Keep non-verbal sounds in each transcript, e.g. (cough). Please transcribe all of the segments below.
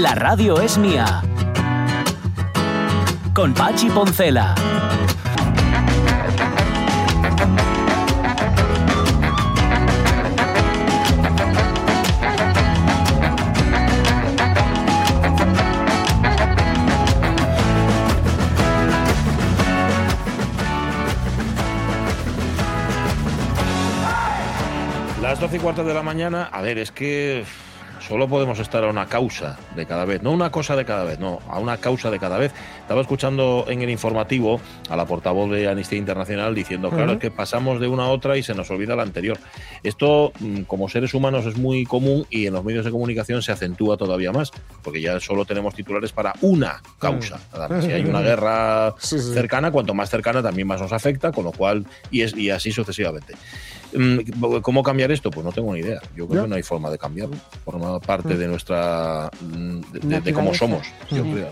La radio es mía. Con Pachi Poncela. Las 12 y cuarto de la mañana, a ver, es que solo podemos estar a una causa de cada vez, no una cosa de cada vez, no, a una causa de cada vez. Estaba escuchando en el informativo a la portavoz de Amnistía Internacional diciendo, claro, es que pasamos de una a otra y se nos olvida la anterior. Esto, mm, como seres humanos, es muy común y en los medios de comunicación se acentúa todavía más, porque ya solo tenemos titulares para una causa. Si hay una guerra Sí, sí. cercana, cuanto más cercana también más nos afecta, con lo cual, y, es, y así sucesivamente. Mm, ¿Cómo cambiar esto? Pues no tengo ni idea. Yo creo Ya. que no hay forma de cambiarlo. Forma parte de nuestra. mm, de, de- de cómo somos, yo Sí. creo.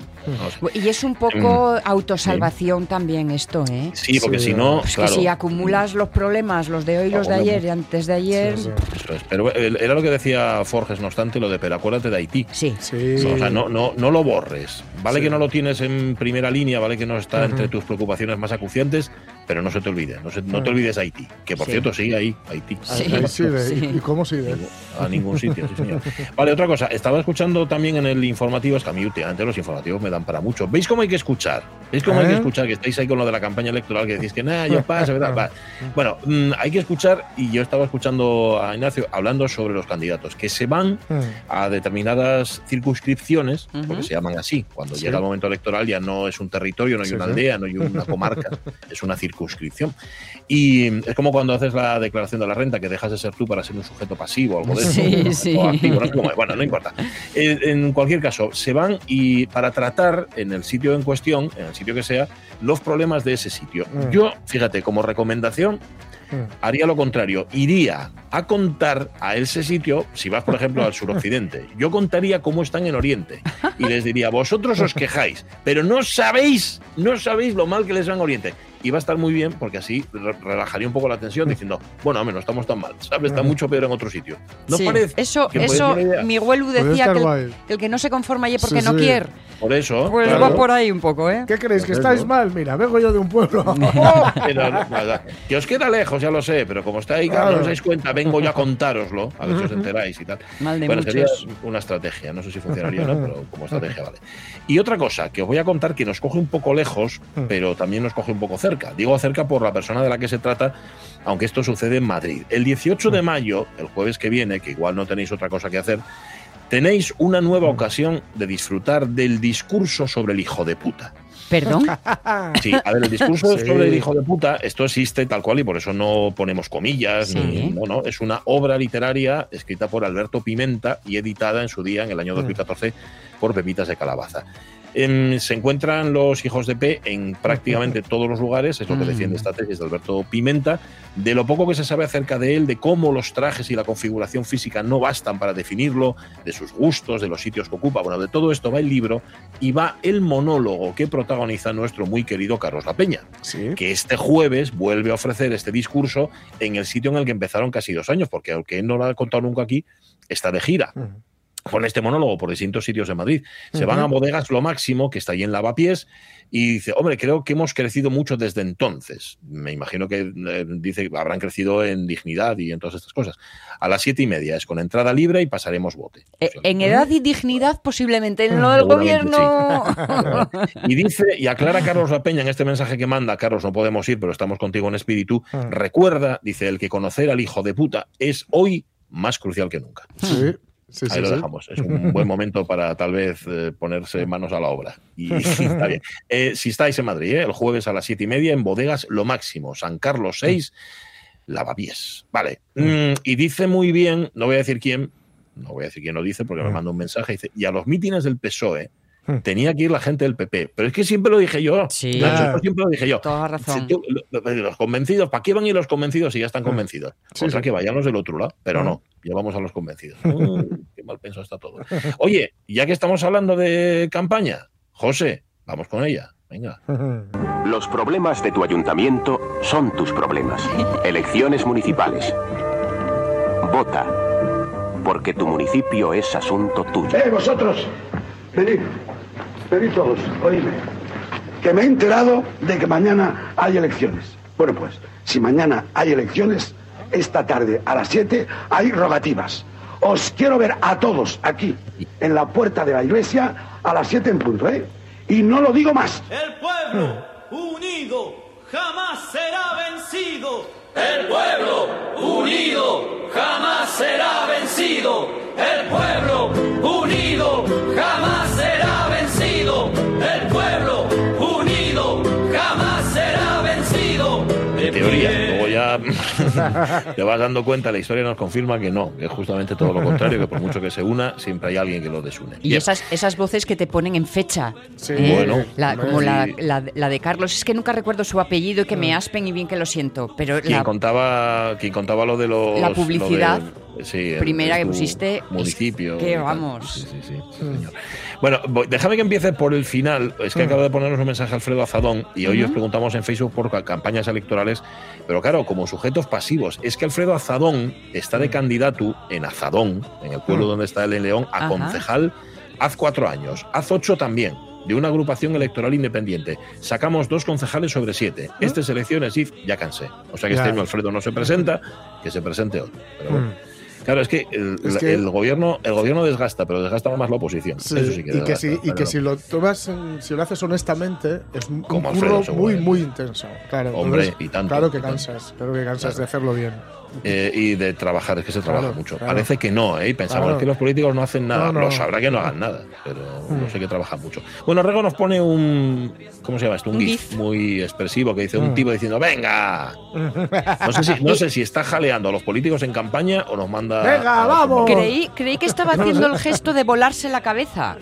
No sé. Y es un poco autosalvación también esto, ¿eh? Sí, porque Sí. si no. Pues claro, que si acumulas los problemas, los de hoy, los de ayer y antes de ayer. Sí, sí. Eso es. Pero eh, era lo que decía Forges, no obstante, lo de pero acuérdate de Haití. Sí. Sí. O sea, no, no, no lo borres. Vale Sí. que no lo tienes en primera línea, vale que no está entre tus preocupaciones más acuciantes, pero no se te olvide. No, se- no te olvides Haití. Que por Sí. cierto, sí, ahí, Haití. Sí. Ahí Sí. ¿Y, cómo de- a ningún sitio, sí, señor. Vale, otra cosa, estaba escuchando también en el informativo, es que a mí últimamente los informativos me dan para mucho. ¿Veis cómo hay que escuchar? ¿Veis cómo hay que ¿Eh? escuchar? Que estáis ahí con lo de la campaña electoral, que decís que nada, ya pasa, ¿verdad? Va. Bueno, mm, hay que escuchar, y yo estaba escuchando a Ignacio hablando sobre los candidatos, que se van Mm. a determinadas circunscripciones, porque se llaman así. Cuando Sí. llega el momento electoral ya no es un territorio, no hay Sí, una sí. aldea, no hay una comarca, (laughs) es una circunscripción. Y es como cuando haces la declaración de la renta, que dejas de ser tú para ser un sujeto pasivo, algo de eso. Sí, o sí. activo, no es. Bueno, no importa. En cualquier caso, se van y para tratar en el sitio en cuestión, en el sitio que sea, los problemas de ese sitio. Mm. Yo, fíjate, como recomendación, Mm. haría lo contrario. Iría a contar a ese sitio, si vas, por ejemplo, al suroccidente, yo contaría cómo están en Oriente. Y les diría, vosotros os quejáis, pero no sabéis, no sabéis lo mal que les va en Oriente. Y va a estar muy bien porque así re- relajaría un poco la tensión diciendo, (laughs) bueno, hombre, no estamos tan mal, ¿sabes? Está mucho peor en otro sitio. ¿No Sí. parece? Eso, eso? Miguelu decía que el, que el que no se conforma y porque Sí, no sí. quiere. Por eso. Pues claro. va por ahí un poco, ¿eh? ¿Qué creéis? ¿Que estáis mal? Mira, vengo yo de un pueblo. (laughs) (laughs) Pero, nada, que os queda lejos, ya lo sé, pero como está ahí, claro, no os dais cuenta, vengo yo a contároslo, a ver si os enteráis y tal. Mal de bueno, sería una estrategia, no sé si funcionaría o no, pero como estrategia vale. Y otra cosa que os voy a contar que nos coge un poco lejos, Mm. pero también nos coge un poco cerca. Digo cerca por la persona de la que se trata, aunque esto sucede en Madrid. El 18 de mayo, el jueves que viene, que igual no tenéis otra cosa que hacer, tenéis una nueva ocasión de disfrutar del discurso sobre el hijo de puta. Perdón. Sí, a ver, el discurso Sí. (laughs) sobre el hijo de puta, esto existe tal cual y por eso no ponemos comillas. Sí. Ni, no, no, es una obra literaria escrita por Alberto Pimenta y editada en su día, en el año 2014, por Pepitas de Calabaza. Em, se encuentran los hijos de P en prácticamente (laughs) todos los lugares, es lo que Mm. defiende esta tesis de Alberto Pimenta. De lo poco que se sabe acerca de él, de cómo los trajes y la configuración física no bastan para definirlo, de sus gustos, de los sitios que ocupa, bueno, de todo esto va el libro y va el monólogo que protagoniza nuestro muy querido Carlos La Peña, Sí. que este jueves vuelve a ofrecer este discurso en el sitio en el que empezaron casi dos años, porque aunque él no lo ha contado nunca aquí, está de gira Mm. Con este monólogo por distintos sitios de Madrid. Se van a bodegas lo máximo, que está ahí en Lavapiés, y dice, hombre, creo que hemos crecido mucho desde entonces. Me imagino que eh, dice que habrán crecido en dignidad y en todas estas cosas. A las siete y media es con entrada libre y pasaremos bote. Eh, En edad y dignidad, posiblemente. En lo del gobierno. (laughs) Y dice, y aclara Carlos La Peña en este mensaje que manda, Carlos, no podemos ir, pero estamos contigo en espíritu. Ah. Recuerda, dice, el que conocer al hijo de puta es hoy más crucial que nunca. Sí. Sí, Ahí sí, lo sí. dejamos. Es un buen momento para tal vez eh, ponerse manos a la obra. Y, (laughs) está bien. Eh, si estáis en Madrid, eh, el jueves a las siete y media en bodegas Lo Máximo, San Carlos 6, Lavapiés. Vale. Mm, y dice muy bien, no voy a decir quién, no voy a decir quién lo dice porque me Mm. manda un mensaje, dice, y a los mítines del PSOE Mm. Tenía que ir la gente del PP. Pero es que siempre lo dije yo. Sí. Siempre lo dije yo. Toda razón. Los convencidos, ¿para qué van a ir los convencidos si ya están convencidos? Sí, sí. que vayan los del otro lado, pero no, ya vamos a los convencidos. (laughs) Qué mal pensado está todo. Oye, ya que estamos hablando de campaña, José, vamos con ella. Venga. Los problemas de tu ayuntamiento son tus problemas. Elecciones municipales. Vota. Porque tu municipio es asunto tuyo. ¡Eh, vosotros! Venid, venid todos, oídme. Que me he enterado de que mañana hay elecciones. Bueno, pues, si mañana hay elecciones, esta tarde a las 7 hay rogativas. Os quiero ver a todos aquí, en la puerta de la iglesia, a las 7 en punto, ¿eh? Y no lo digo más. El pueblo unido jamás será vencido. El pueblo unido jamás será vencido. El pueblo unido jamás será vencido. El pueblo unido jamás será vencido. De teoría, ya (laughs) te vas dando cuenta, la historia nos confirma que no, que es justamente todo lo contrario, que por mucho que se una, siempre hay alguien que lo desune. Y esas, esas voces que te ponen en fecha. Sí. ¿eh? Bueno, La- como sí. la, la- la de Carlos. Es que nunca recuerdo su apellido y que me aspen y bien que lo siento. Pero Quien la, contaba, quien contaba lo de los. La lo publicidad de- sí, primera que pusiste es Municipio. que y tal. vamos. Sí, sí, señor. Bueno, voy- déjame que empiece por el final. Es que acabo de ponernos un mensaje a Alfredo Azadón y hoy os preguntamos en Facebook por ca- campañas electorales. Pero claro, como sujetos pasivos, es que Alfredo Azadón está de candidato en Azadón, en el pueblo donde está él en León, a Ajá. concejal hace cuatro años, hace ocho también. De una agrupación electoral independiente. Sacamos dos concejales sobre siete. Estas elecciones, IF, ya cansé. O sea que este año Alfredo no se presenta, que se presente otro. Pero bueno. Mm. Claro, es que el, Es que- el gobierno, el gobierno desgasta, pero desgasta más la oposición. Sí, Eso sí que y que, si, y que si lo tomas, si lo haces honestamente, es un Como un Alfredo, curro muy, seguramente. muy intenso. Claro, Hombre, entonces, y tanto, Claro que cansas, claro que cansas Claro. de hacerlo bien. Eh, y de trabajar, es que se trabaja Claro, mucho. claro. Parece que no, ¿eh? Y Pensamos Claro. que los políticos no hacen nada. No, no. Lo sabrá que no hagan nada, pero no sé que trabajan mucho. Bueno, Rego nos pone un. ¿Cómo se llama esto? Un, Un GIF, GIF. muy expresivo que dice un Mm. tipo diciendo: ¡Venga! No sé, si, no sé si está jaleando a los políticos en campaña o nos manda. ¡Venga, vamos! creí, creí que estaba (laughs) haciendo el gesto de volarse la cabeza.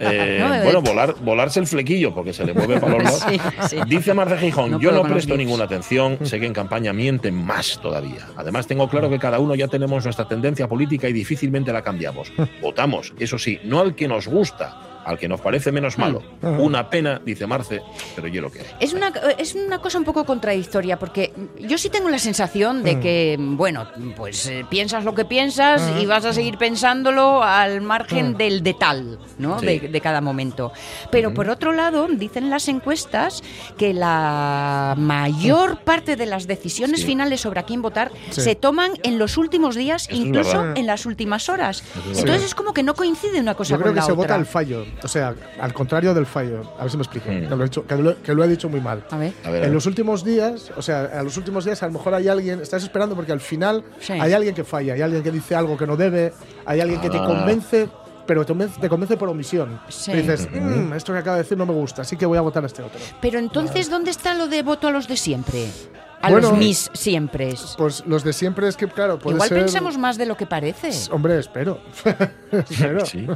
Eh, (laughs) No, bueno, volar, volarse el flequillo porque se le mueve para los (laughs) lados. Sí, sí. Dice Marce Gijón, No yo no presto gifs". ninguna atención, sé que en campaña mienten más todavía. Además, tengo claro que cada uno ya tenemos nuestra tendencia política y difícilmente la cambiamos. (laughs) Votamos, eso sí, no al que nos gusta, al que nos parece menos malo. Una pena, dice Marce, pero yo lo que. Es una, es una cosa un poco contradictoria, porque yo sí tengo la sensación de que, bueno, pues eh, piensas lo que piensas y vas a seguir pensándolo al margen del de tal, ¿no? Sí. De, de cada momento. Pero por otro lado, dicen las encuestas que la mayor parte de las decisiones Sí. finales sobre a quién votar Sí. se toman en los últimos días, Eso incluso en las últimas horas. es Entonces es como que no coincide una cosa Yo creo con que la se otra. vota al fallo. O sea, al contrario del fallo. A ver si me explico. Mm. Que, lo he dicho- que lo- que lo he dicho muy mal. A ver. A ver, a En ver. los últimos días, o sea, a los últimos días a lo mejor hay alguien, estás esperando porque al final Sí. hay alguien que falla, hay alguien que dice algo que no debe, hay alguien que te Ah. convence, pero te convence, te convence por omisión. Sí. Y dices, "Mm, esto que acaba de decir no me gusta, así que voy a votar a este otro. Pero entonces, ¿dónde está lo de voto a los de siempre? A Bueno, los mis siempre. Pues los de siempre es que, claro, puede Igual ser. pensamos más de lo que parece. Hombre, espero. (laughs) espero. Sí.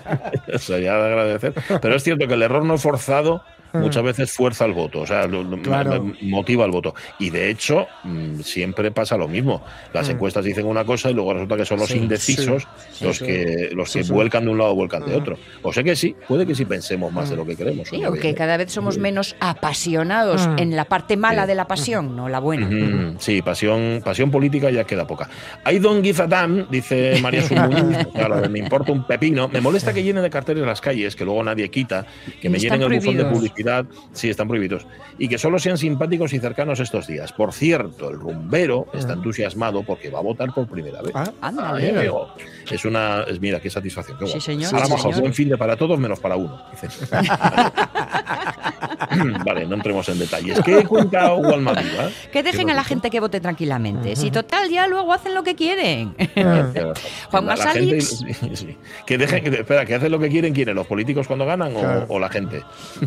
(laughs) Sería de agradecer. Pero es cierto que el error no forzado muchas veces fuerza el voto, o sea, Claro. motiva el voto. Y de hecho, mm, siempre pasa lo mismo. Las encuestas dicen una cosa y luego resulta que son los Sí, indecisos sí, los sí. que los que sí. vuelcan de un lado o vuelcan de otro. O sea que sí, puede que sí pensemos más de lo que queremos. Sí, o que cada vez somos menos apasionados en la parte mala de la pasión, no la buena. Sí, pasión, pasión política ya queda poca. Hay Don Guizatán, dice María Sumuñiz, (laughs) claro, me importa un pepino. Me molesta que llenen de carteles las calles, que luego nadie quita, que me están llenen el buzón de prohibidos. Publicidad, sí, están prohibidos, y que solo sean simpáticos y cercanos estos días. Por cierto, el rumbero está entusiasmado porque va a votar por primera vez. Ah, amigo. Es una, es, mira, qué satisfacción. Qué Sí, señor, Ahora sí, mejor, señor. buen fin de para todos menos para uno. (laughs) vale, no entremos en detalles. ¿Qué cuenta Walma Viva? Que dejen a la gente que vote tranquilamente. Si total ya luego hacen lo que quieren. Juan Masalix. gente- (laughs) sí, sí. Que dejen, que, espera, que hacen lo que quieren, ¿quiénes? ¿Los políticos cuando ganan o, Claro. o la gente?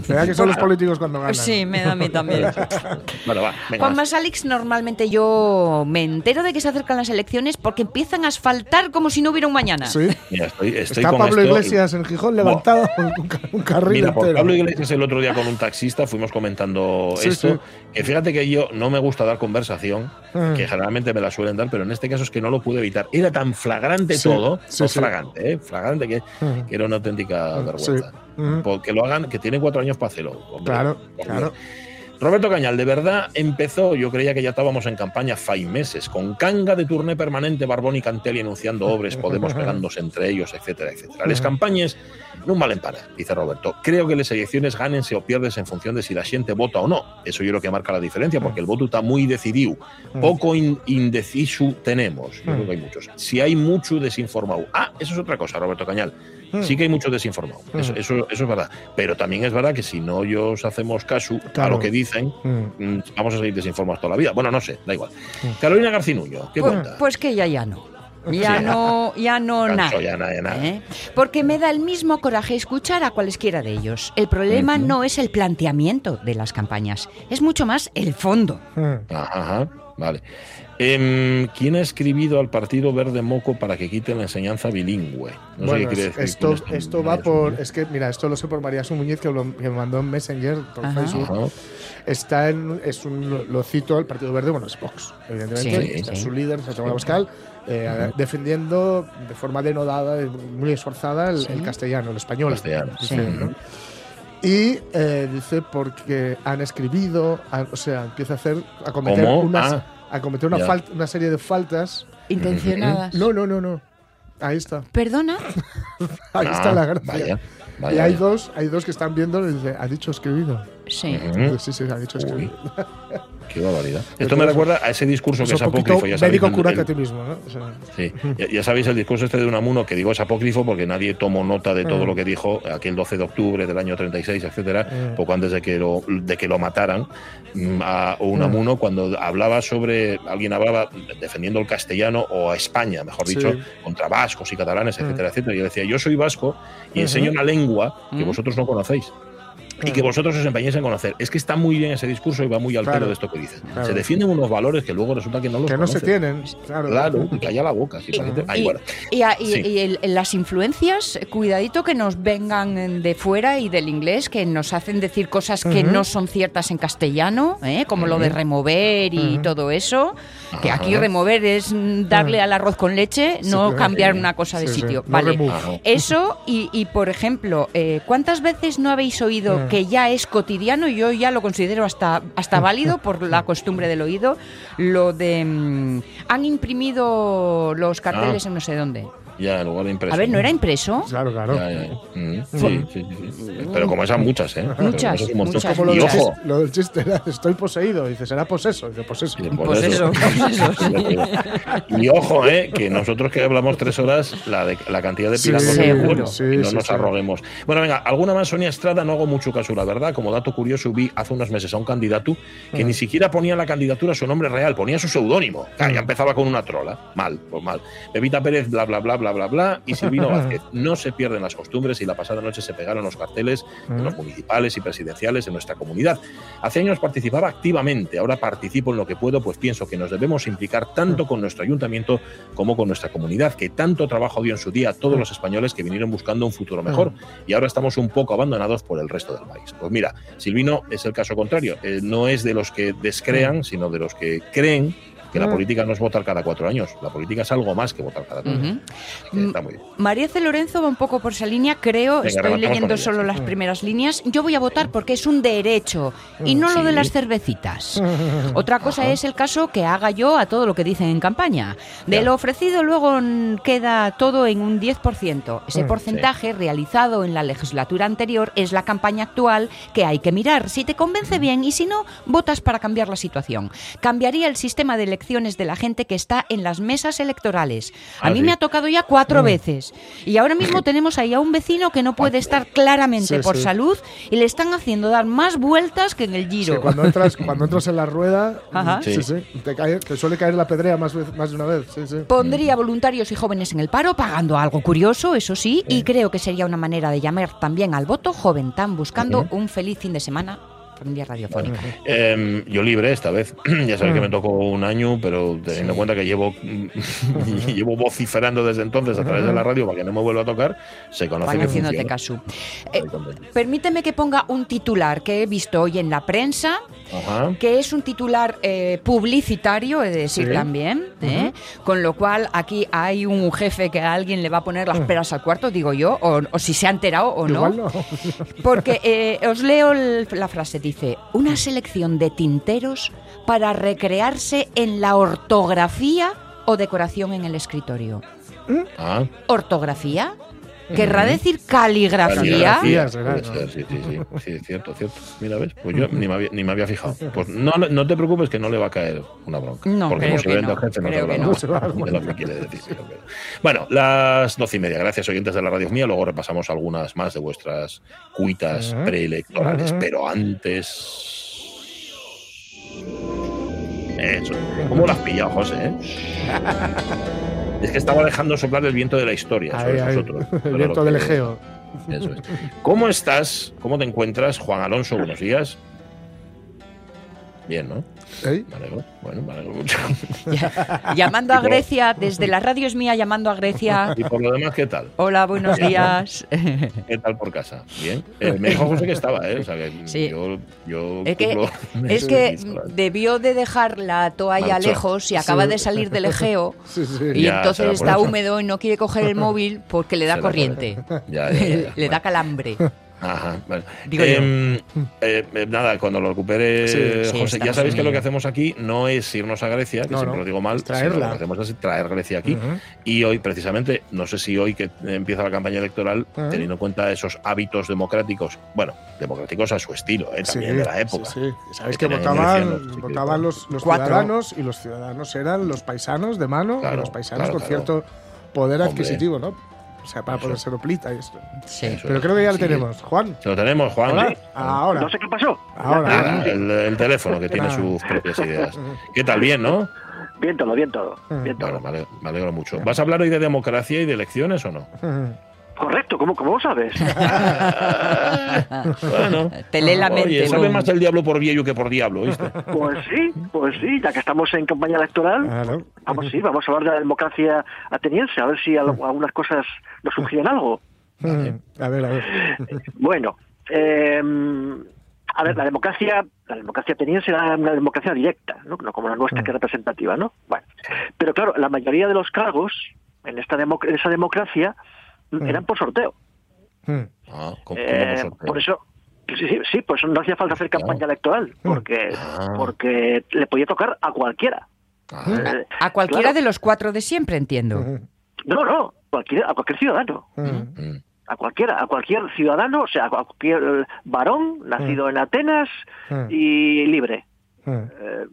¿Verdad que son (laughs) los políticos cuando ganan? Sí, me da a mí también. (laughs) Bueno, va, venga. Juan más. Masalix, normalmente yo me entero de que se acercan las elecciones porque empiezan a asfaltar como si no hubiera un mañana. Sí. Mira, estoy, estoy Está con Pablo esto- Iglesias en Gijón levantado (laughs) un, ca- un carril Mira, por. Pablo Iglesias el otro día con un taxista fuimos comentando Sí, esto. sí. Que fíjate que yo no me gusta dar conversación, Mm. que generalmente me la suelen dar, pero en este caso es que no lo pude evitar. Era tan flagrante Sí, todo, sí, no sí. flagrante, ¿eh? flagrante que, Mm. que era una auténtica Mm, vergüenza. Porque lo hagan, que tienen cuatro años para hacerlo. hombre. Claro, claro. Roberto Cañal, de verdad empezó, yo creía que ya estábamos en campaña fai meses, con canga de turné permanente, Barbón y Cantelli anunciando obres, Podemos (laughs) pegándose entre ellos, etcétera, etcétera. Las campañas no valen para, dice Roberto. Creo que las elecciones gánense o pierdes en función de si la gente vota o no. Eso yo creo que marca la diferencia, porque el voto está muy decidido. Poco in- indeciso tenemos, yo creo que hay muchos. Si hay mucho desinformado. Ah, eso es otra cosa, Roberto Cañal. Sí que hay mucho desinformado, eso, eso, eso es verdad. Pero también es verdad que si no ellos hacemos caso a lo que dicen, Mm. mm, vamos a seguir desinformados toda la vida. Bueno, no sé, da igual. Carolina Garcinuño, ¿qué Pues, cuenta? pues que ya ya no. Ya no, ya no nada. ya ya. ¿eh? Porque me da el mismo coraje escuchar a cualesquiera de ellos. El problema no es el planteamiento de las campañas, es mucho más el fondo. Mm. Ajá, ajá, vale. Em, ¿Quién ha escribido al Partido Verde Moco para que quiten la enseñanza bilingüe? No sé qué quiere es- decir esto, esto, va por. Es que, mira, esto lo sé por María Su Muñiz, que, lo- que me mandó en Messenger, por Ajá. Facebook. Ajá. Está en. Es un, lo- lo cito al Partido Verde, bueno, es Vox, evidentemente. Sí, está sí. su líder, Santiago Abascal, eh, defendiendo de forma denodada, muy esforzada, el, Sí. el castellano, el español. Castellano. Y eh, dice porque han escribido, han- o sea, empieza a hacer, a cometer, ¿Cómo? unas- Ah, a cometer una, falta, una serie de faltas. Intencionadas. No, no, no, no. Ahí está. Perdona. (laughs) Ahí ah, está la gracia. Vaya, y hay vaya. dos, hay dos que están viendo y dice, ha dicho escribido. Sí. Sí, sí, ha dicho escribido. (laughs) Qué barbaridad. Esto me recuerda a ese discurso que es apócrifo. Ya sabéis, médico el- curate el- a ti mismo, ¿no? O sea, Sí, ya, ya sabéis el discurso este de Unamuno, que digo es apócrifo porque nadie tomó nota de todo Mm. lo que dijo aquel 12 de octubre del año 36, etcétera, Mm. poco antes de que lo, de que lo mataran mm, a Unamuno, cuando hablaba sobre, alguien hablaba defendiendo el castellano o a España, mejor Sí. dicho, contra vascos y catalanes, Mm. etcétera, etcétera. Y yo decía, yo soy vasco y enseño una lengua que Mm. vosotros no conocéis. Y que vosotros os empeñéis en conocer. Es que está muy bien ese discurso y va muy al Claro. pelo de esto que dices. Claro. Se defienden unos valores que luego resulta que no los que no se tienen. Claro. Claro, y calla la boca. Si Ay, Y, bueno. y a- y- Sí. y el- las influencias, cuidadito que nos vengan de fuera y del inglés, que nos hacen decir cosas que no son ciertas en castellano, ¿eh? como lo de remover y todo eso. Que aquí remover es darle al arroz con leche, Sí, no claro. cambiar una cosa de Sí, sí. sitio. No vale. Eso y, y, por ejemplo, eh, ¿cuántas veces no habéis oído Mm. que ya es cotidiano? Yo ya lo considero hasta, hasta válido (laughs) por la costumbre del oído. Lo de... mm, han imprimido los carteles Ah. en no sé dónde. Ya, en lugar de impreso. A ver, ¿no era impreso? Claro, claro. Ya, ya. Mm, sí, sí, sí, sí. Pero como esas muchas, ¿eh? Muchas, como esas un montón. muchas, Como lo, Y del ojo, chiste, lo del chiste era, estoy poseído. Dice, será poseso. Dice, poseso. y por eso, eso, (laughs) sí. Y ojo, eh, que nosotros que hablamos tres horas, la, de, la cantidad de Sí, pilangos que seguro. tenemos, no sí, nos sí. arroguemos. Bueno, venga, alguna más, Sonia Estrada, no hago mucho caso, la verdad. Como dato curioso, vi hace unos meses a un candidato que Mm. ni siquiera ponía en la candidatura su nombre real, ponía su seudónimo. Ah, Ya empezaba con una trola. Mal, pues mal. Pepita Pérez, bla, bla, bla, bla, bla, bla. Y Silvino (laughs) Vázquez. No se pierden las costumbres y la pasada noche se pegaron los carteles de los municipales y presidenciales en nuestra comunidad. Hace años participaba activamente, ahora participo en lo que puedo, pues pienso que nos debemos implicar tanto con nuestro ayuntamiento como con nuestra comunidad, que tanto trabajo dio en su día a todos los españoles que vinieron buscando un futuro mejor y ahora estamos un poco abandonados por el resto del país. Pues mira, Silvino es el caso contrario, Eh, no es de los que descrean, sino de los que creen que la Mm. política no es votar cada cuatro años, la política es algo más que votar cada cuatro años. Así que está muy bien. María C. Lorenzo va un poco por esa línea, creo, Venga, estoy leyendo solo sí. las primeras líneas. Yo voy a votar porque es un derecho y no lo de Sí. las cervecitas. Otra cosa es el caso que haga yo a todo lo que dicen en campaña. De Ya. lo ofrecido luego mm, queda todo en un 10%. Ese Mm, porcentaje realizado en la legislatura anterior es la campaña actual que hay que mirar. Si te convence bien y si no, votas para cambiar la situación. Cambiaría el sistema de de la gente que está en las mesas electorales. A Ah, mí me ha tocado ya cuatro veces. Y ahora mismo (laughs) tenemos ahí a un vecino que no puede estar claramente Sí, por sí. salud y le están haciendo dar más vueltas que en el Sí, giro. cuando entras, cuando entras en la rueda, (laughs) te, cae- te suele caer la pedrea más, más de una vez. Sí, sí. Pondría voluntarios y jóvenes en el paro, pagando algo curioso, eso sí, y creo que sería una manera de llamar también al voto joven tan buscando un feliz fin de semana vía radiofónica. Em, yo libre esta vez. (clears throat) ya sabéis que Mm. me tocó un año, pero teniendo en cuenta que llevo, (laughs) (laughs) llevo vociferando desde entonces a través de la radio para que no me vuelva a tocar, se conoce Van que caso. Eh, permíteme que ponga un titular que he visto hoy en la prensa, Ajá. que es un titular eh, publicitario, he de decir Sí. también, ¿eh? con lo cual aquí hay un jefe que a alguien le va a poner las peras al cuarto, digo yo, o, o si se ha enterado o no. (laughs) Porque eh, os leo el- la frase. dice, una selección de tinteros para recrearse en la ortografía o decoración en el escritorio. Ah, ¿Ortografía? ¿Querrá decir caligrafía? Caligrafía. sí, sí, sí, sí, es cierto, cierto. Mira, ves, pues yo ni me había, ni me había fijado. Pues no, no te preocupes que no le va a caer una bronca. No, porque creo como se que vende no, al jefe, no creo se que va no. a dar cuenta de lo que quiere decir. Bueno, las doce y media. Gracias, oyentes de la radio mía. Luego repasamos algunas más de vuestras cuitas preelectorales. Pero antes. Eso. ¿Cómo lo has pillado, José? eh? (laughs) Es que estaba dejando soplar el viento de la historia Ahí, sobre ahí. nosotros. (laughs) El viento del Egeo. Eso es. ¿Cómo estás? ¿Cómo te encuentras, Juan Alonso? (laughs) Buenos días. Bien, ¿no? ¿Eh? Me alegro. Bueno, me alegro mucho. (laughs) Llamando a Grecia, desde la radio es mía, llamando a Grecia. (laughs) Y por lo demás, ¿qué tal? Hola, buenos días. (laughs) ¿Qué tal por casa? Bien. Eh, me dijo José que estaba, ¿eh? O sea, que Sí. yo, yo Es que- Es debió de dejar la toalla lejos y acaba Sí. de salir del Egeo Sí, sí. y Ya, entonces está eso. húmedo y no quiere coger el móvil porque le da Será corriente. Ya, ya, ya, ya. Le Bueno. da calambre. Ajá, vale. Digo yo. Em, eh, eh, nada, cuando lo recupere Sí, José, sí, ya sabéis que lo que hacemos aquí no es irnos a Grecia, que No, siempre no, lo digo mal, es traerla. sino lo que hacemos es traer Grecia aquí. Y hoy, precisamente, no sé si hoy que empieza la campaña electoral, teniendo en cuenta esos hábitos democráticos, bueno, democráticos a su estilo, eh, también de la época. Sí, sí. Sabéis Que votaban, Grecia, qué. votaban los, los ciudadanos y los ciudadanos eran los paisanos de mano, Claro, y los paisanos claro, con claro. cierto poder Hombre. adquisitivo, ¿no? O sea, para poder ser oplita y esto. Sí. Eso Pero creo que ya lo Sí. tenemos. Juan, Lo tenemos, Juan. ahora. Sí. Ahora. No sé qué pasó. Ahora. Ah, el, el teléfono que tiene sus propias ideas. (laughs) ¿Qué tal? Bien, ¿no? Bien todo, bien todo. Bien todo. Bueno, me alegro, me alegro mucho. ¿Vas a hablar hoy de democracia y de elecciones o no? Correcto, ¿cómo, cómo lo sabes? (laughs) bueno. Te lee la mente. Oye, sabe ¿no? más el diablo por viejo que por diablo, ¿viste? Pues sí, pues sí, ya que estamos en campaña electoral, vamos sí, vamos a hablar de la democracia ateniense, a ver si al- algunas cosas nos sugieren algo. A ver, a ver. Bueno, eh, a ver, la democracia, la democracia ateniense era una democracia directa, ¿no? No como la nuestra que es representativa, ¿no? Bueno, pero claro, la mayoría de los cargos en esta democ- en esa democracia eran por sorteo. Mm. Ah, ¿cómo- cómo Eh, sorteo? por eso sí, sí, sí, por eso no hacía falta hacer campaña electoral, porque Ah. porque le podía tocar a cualquiera. Ah, Eh, A cualquiera claro. de los cuatro de siempre, entiendo. No, no, cualquiera, a cualquier ciudadano. Mm. mm, A cualquiera, a cualquier ciudadano, o sea, a cualquier varón nacido en Atenas Mm. y libre. Mm. Eh,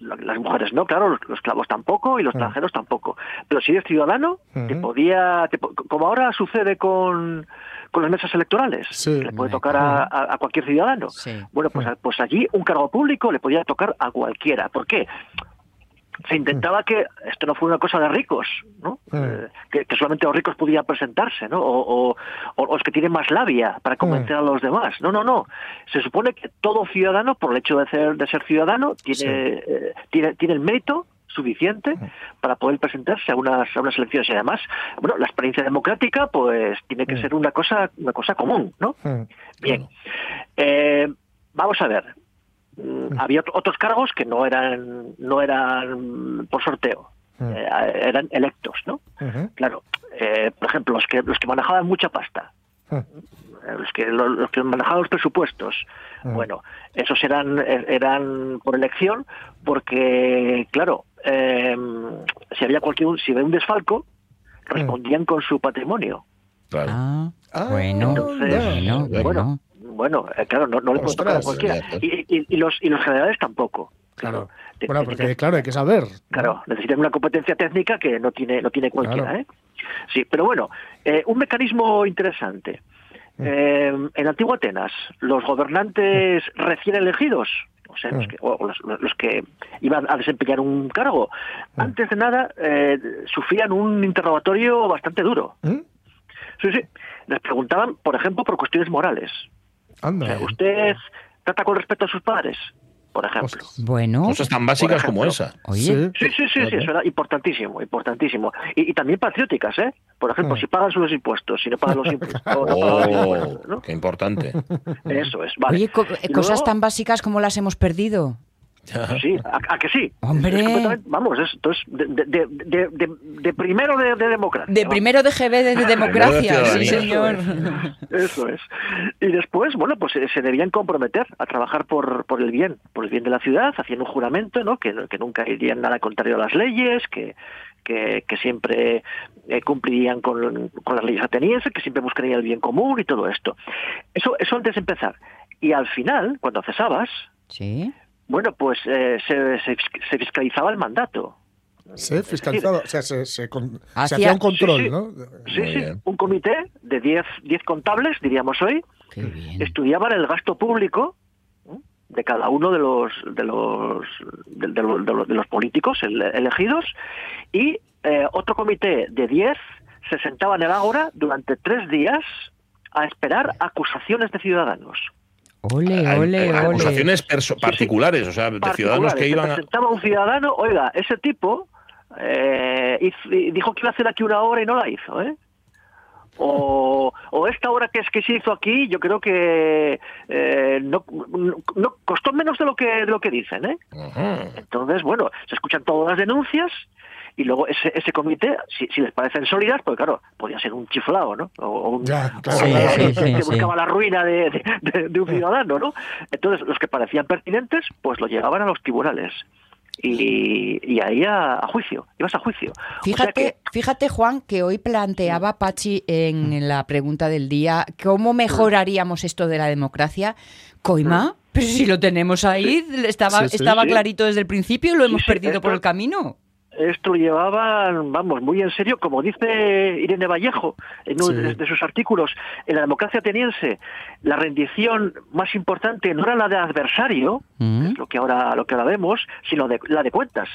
las mujeres no, claro, los, los esclavos tampoco y los extranjeros tampoco. Pero si eres ciudadano, te podía, te como ahora sucede con, con las mesas electorales, Sí. le puede tocar a, a- cualquier ciudadano. Sí. Bueno, pues, a- pues allí un cargo público le podía tocar a cualquiera. ¿Por qué? Se intentaba que esto no fuera una cosa de ricos, ¿no? Eh, que, que solamente los ricos podían presentarse, ¿no? O, o- o los que tienen más labia para convencer a los demás. No, no, no. Se supone que todo ciudadano, por el hecho de ser, de ser ciudadano, tiene, Sí. eh, tiene, tiene el mérito suficiente para poder presentarse a unas, a unas elecciones y además bueno la experiencia democrática pues tiene que ser una cosa una cosa común no. Bien. Eh, vamos a ver. Mm, Había ot- otros cargos que no eran no eran por sorteo, Mm. Eh, eran electos, ¿no? Claro. Eh, por ejemplo, los que los que manejaban mucha pasta, Mm. eh, los que los, los que manejaban los presupuestos. Bueno, esos eran eh, eran por elección porque claro, eh, si había cualquier si había un desfalco respondían con su patrimonio. claro. Ah, Ah, bueno, bueno, Bueno. Bueno. Eh, claro, no, no le puede tocar a cualquiera. Cierto. Y, y- y los, y los generales tampoco. Claro. Bueno, porque claro, hay que saber. claro, necesitan una competencia técnica que no tiene, no tiene cualquiera. Claro. ¿eh? Sí, pero bueno, eh, un mecanismo interesante. Mm. Eh, en Antigua Atenas, los gobernantes recién elegidos, o sea, los Mm. que, o los, los que iban a desempeñar un cargo, Mm. antes de nada eh, sufrían un interrogatorio bastante duro. ¿Mm? Sí, sí. Les preguntaban, por ejemplo, por cuestiones morales. Anda. sea, ¿usted trata con respeto a sus padres? Por ejemplo. Bueno, Cosas tan básicas como esa. oye, Sí. Sí, sí, sí, sí, eso era importantísimo, importantísimo. Y, y también patrióticas, ¿eh? Por ejemplo, Mm. si pagan sus impuestos, si no pagan los (laughs) impuestos. o no pagan los Oh, impuestos, ¿no? qué importante. Eso es, vale. oye, co- Y cosas luego- tan básicas como las hemos perdido. Sí, ¿a, a que sí? Hombre. Es vamos, es, esto es de, de, de, de- de- de primero de, de democracia. De primero de GB de, de democracia, sí señor. Eso es. Y después, bueno, pues eh, se debían comprometer a trabajar por, por el bien, por el bien de la ciudad, haciendo un juramento, ¿no? Que, que nunca irían nada contrario a las leyes, que, que, que siempre eh, cumplirían con, con las leyes atenienses, que siempre buscarían el bien común y todo esto. Eso, eso antes de empezar. Y al final, cuando cesabas, Sí. Bueno, pues eh, se, se, se fiscalizaba el mandato. Se fiscalizaba, o sea, se, se, con- se Hacía- un control, Sí, sí. ¿no? Sí, Muy sí, bien. un comité de 10 10 contables, diríamos hoy, estudiaban el gasto público de cada uno de los de los de, de los, de los- de los políticos ele- elegidos y eh, otro comité de 10 se sentaba en el ágora durante tres días a esperar acusaciones de ciudadanos. Ole, Hay- ole, ole. Acusaciones perso- particulares, o sea, de ciudadanos que Se iban a... presentaba un ciudadano, oiga, ese tipo eh, dijo que iba a hacer aquí una hora y no la hizo, ¿eh? O, o esta hora que es que se hizo aquí, yo creo que eh, no, no- no- costó menos de lo que de lo que dicen, ¿eh? Entonces, bueno, se escuchan todas las denuncias y luego ese, ese comité, si, si les parecen sólidas, pues claro, podía ser un chiflado, ¿no? O, o un, Ya, claro. o Sí, que- sí, sí, que sí. buscaba la ruina de, de- de- de un ciudadano, ¿no? Entonces, los que parecían pertinentes, pues lo llevaban a los tribunales. Y, y ahí a, a juicio, ibas a juicio. O sea Fíjate, que- fíjate, Juan, que hoy planteaba Pachi en la pregunta del día cómo mejoraríamos esto de la democracia. Coima, pero si lo tenemos ahí, estaba, Sí, sí, estaba sí. clarito desde el principio y lo hemos sí, perdido por el camino. Esto lo llevaban, vamos, muy en serio, como dice Irene Vallejo en uno Sí. de, de sus artículos, en la democracia ateniense, la rendición más importante no era la de adversario, Mm. que es lo que ahora lo que ahora vemos, sino de, la de cuentas.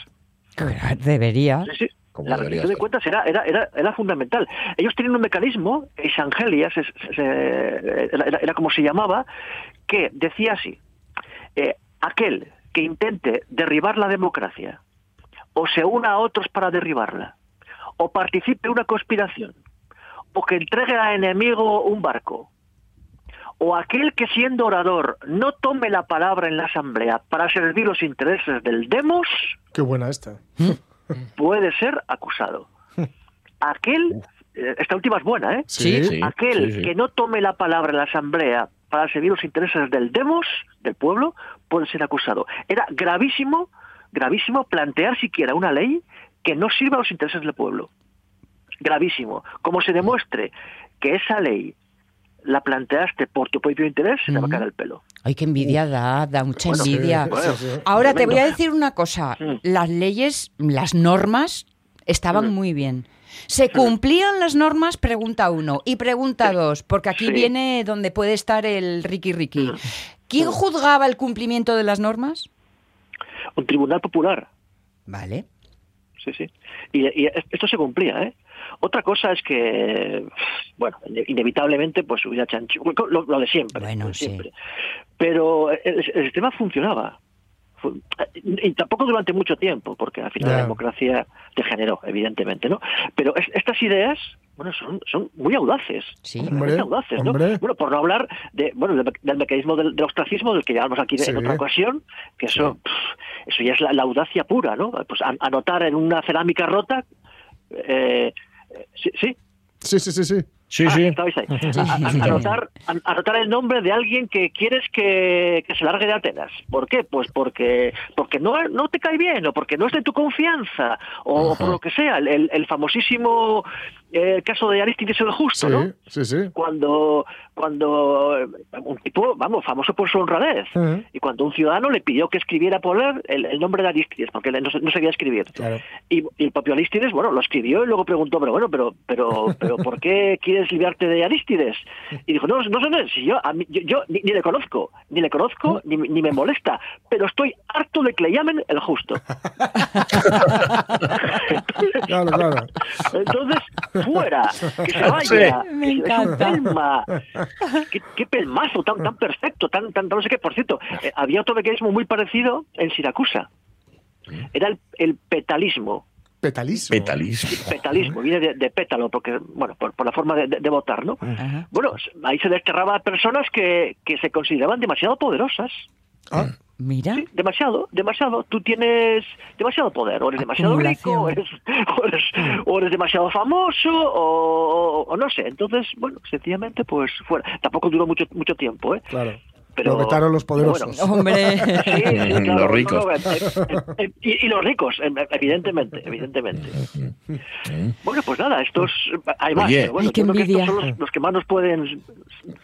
Debería. Sí, sí. La rendición de cuentas era, era, era, era fundamental. Ellos tenían un mecanismo, Angelias, era, era- era como se llamaba, que decía así, eh, aquel que intente derribar la democracia, o se una a otros para derribarla, o participe en una conspiración, o que entregue al enemigo un barco, o aquel que siendo orador no tome la palabra en la asamblea para servir los intereses del demos, Qué buena esta. (laughs) puede ser acusado. (laughs) Aquel, eh, esta última es buena, ¿eh? Sí. Sí, Aquel sí, sí. que no tome la palabra en la asamblea para servir los intereses del demos, del pueblo, puede ser acusado. Era gravísimo, gravísimo plantear siquiera una ley que no sirva a los intereses del pueblo. Gravísimo. Como se demuestre que esa ley la planteaste por tu propio interés, se te va a caer el pelo. Ay, qué envidia da, da mucha Bueno, envidia. bueno, sí, sí. Ahora te voy a decir una cosa. Las leyes, las normas estaban muy bien. ¿Se cumplían las normas? Pregunta uno. Y pregunta dos, porque aquí Sí. viene donde puede estar el Ricky Ricky. ¿Quién juzgaba el cumplimiento de las normas? Un tribunal popular. Vale. Sí, sí. Y, y esto se cumplía, ¿eh? Otra cosa es que, bueno, ine- inevitablemente, pues hubiera chanchu, lo, lo de siempre. Bueno, lo de sí. siempre. Pero el, el sistema funcionaba. Y tampoco durante mucho tiempo, porque al final Ya. la democracia degeneró, evidentemente, ¿no? Pero es- estas ideas, bueno, son, son muy audaces. Sí. Hombre, muy audaces, ¿no? hombre. Bueno, por no hablar de, bueno, del, del mecanismo del, del ostracismo, del que hablamos aquí Sí. en otra ocasión, que eso, pff, eso ya es la, la audacia pura, ¿no? Pues an- anotar en una cerámica rota, eh, eh, sí, sí, Sí, sí, sí, sí. Sí, Ah, sí. estabais ahí. (laughs) A- a- anotar, an- anotar el nombre de alguien que quieres que, que se largue de Atenas. ¿Por qué? Pues porque porque no, no te cae bien, o porque no es de tu confianza, o por lo que sea. El, el- famosísimo eh, caso de Aristides el Justo, Sí, ¿no? sí, sí. Cuando, cuando eh, un tipo, vamos, famoso por su honradez, Ujú. y cuando un ciudadano le pidió que escribiera por él el, el nombre de Aristides, porque no, no sabía escribir. Claro. Y, y el propio Aristides, bueno, lo escribió y luego preguntó, pero bueno, pero, pero, pero ¿por qué quieres librarte de Aristides? Y dijo, no, no sé, si yo, a mí- yo, yo ni, ni le conozco, ni le conozco, ni, ni me molesta, pero estoy harto de que le llamen el justo. (laughs) Claro, claro. Entonces, fuera, que se vaya. Me Es un encanta. pelma. Qué, qué pelmazo, tan, tan perfecto, tan, tan, no sé qué. Por cierto, eh, había otro mecanismo muy parecido en Siracusa. Era el, el petalismo. Petalismo. Petalismo. Petalismo, viene de, de pétalo, porque, bueno, por, por la forma de, de- votar, ¿no? Ajá. Bueno, ahí se desterraba a personas que, que se consideraban demasiado poderosas. Ah, Mira. Sí, demasiado, demasiado. Tú tienes demasiado poder. O eres demasiado rico, o eres, o eres, o eres demasiado famoso, o, o no sé. Entonces, bueno, sencillamente, pues fuera. Tampoco duró mucho mucho tiempo, ¿eh? Claro. Pero, Lo vetaron los poderosos. bueno. Hombre. (laughs) Sí, (laughs) sí, claro, Los ricos. no, eh, eh, eh, y, y los ricos, eh, evidentemente, evidentemente. (laughs) Bueno, pues nada, estos hay más, Oye. pero bueno, creo que estos son los, los que más nos pueden